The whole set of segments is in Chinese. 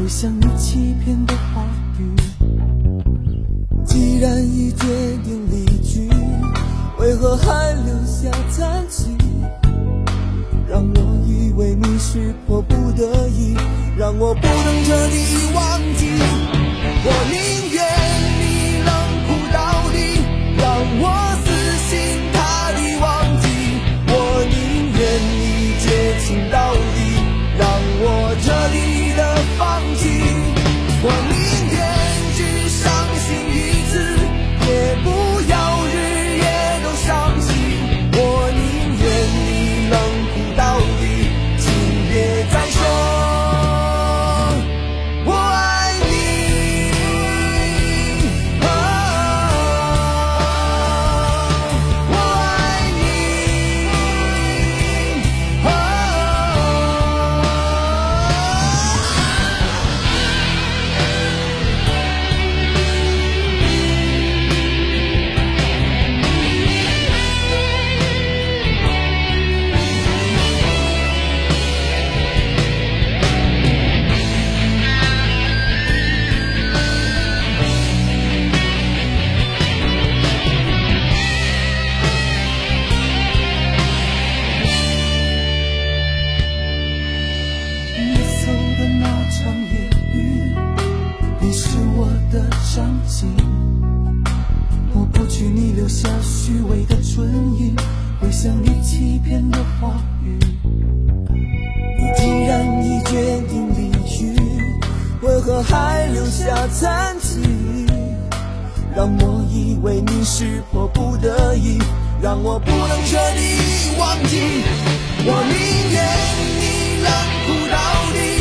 不像你欺骗的话语。既然已决定离去，为何还留下残疾？让我以为你是迫不得已，让我不能彻底忘记。还留下残疾让我以为你是迫不得已让我不能彻底忘记我宁愿你冷酷到底。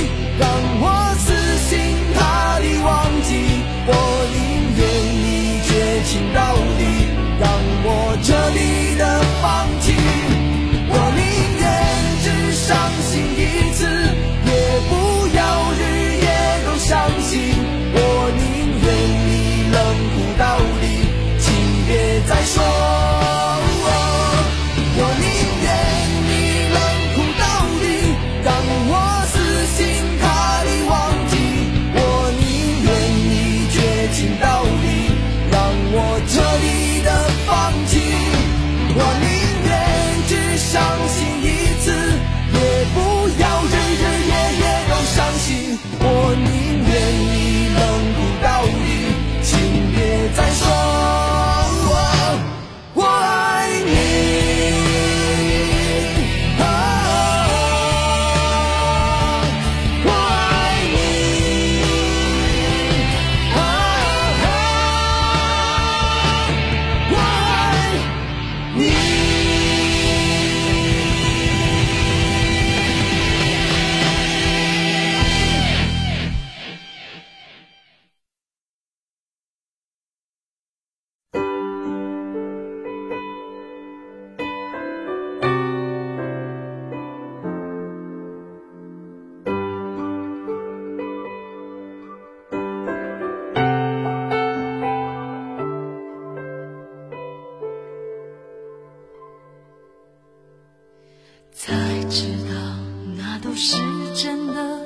是真的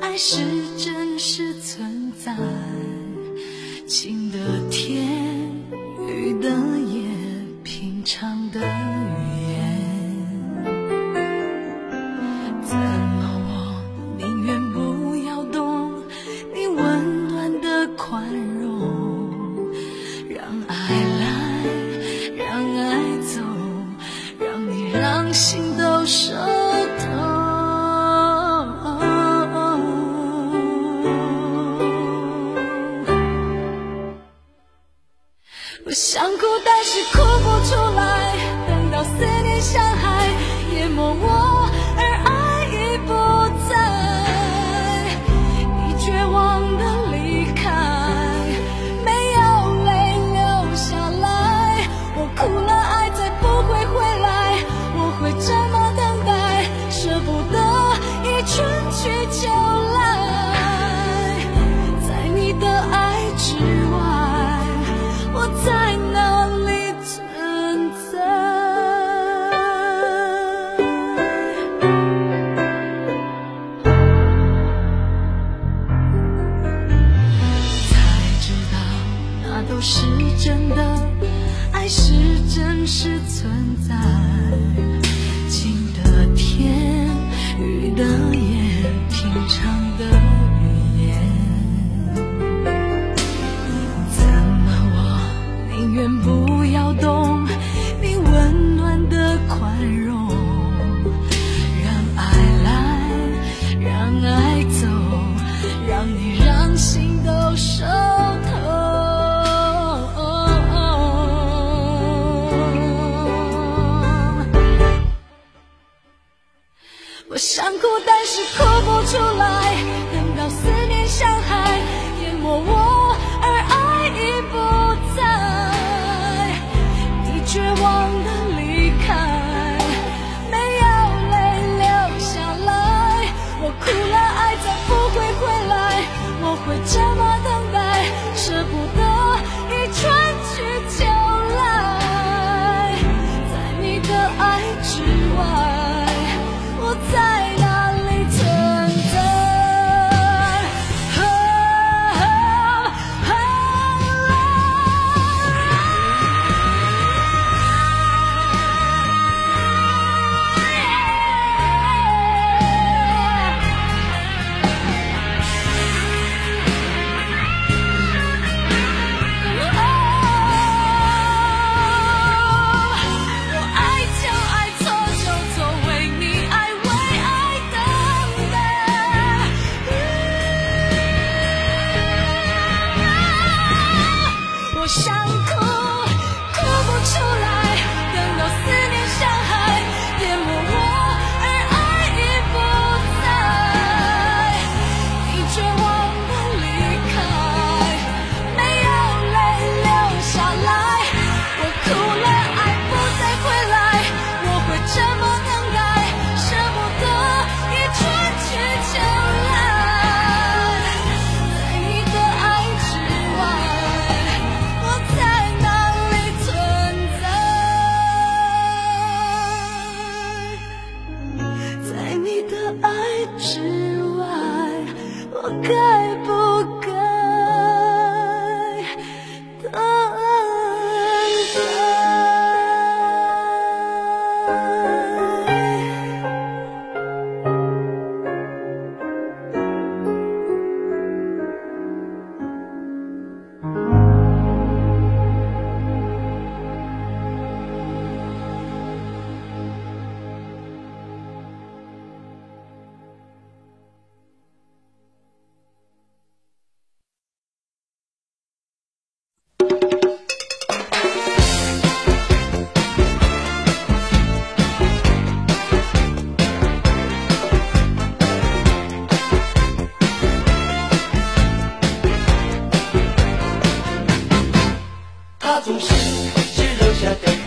爱是是想哭但是哭不出来等到思念像海淹没我 shout. 总是只留下点。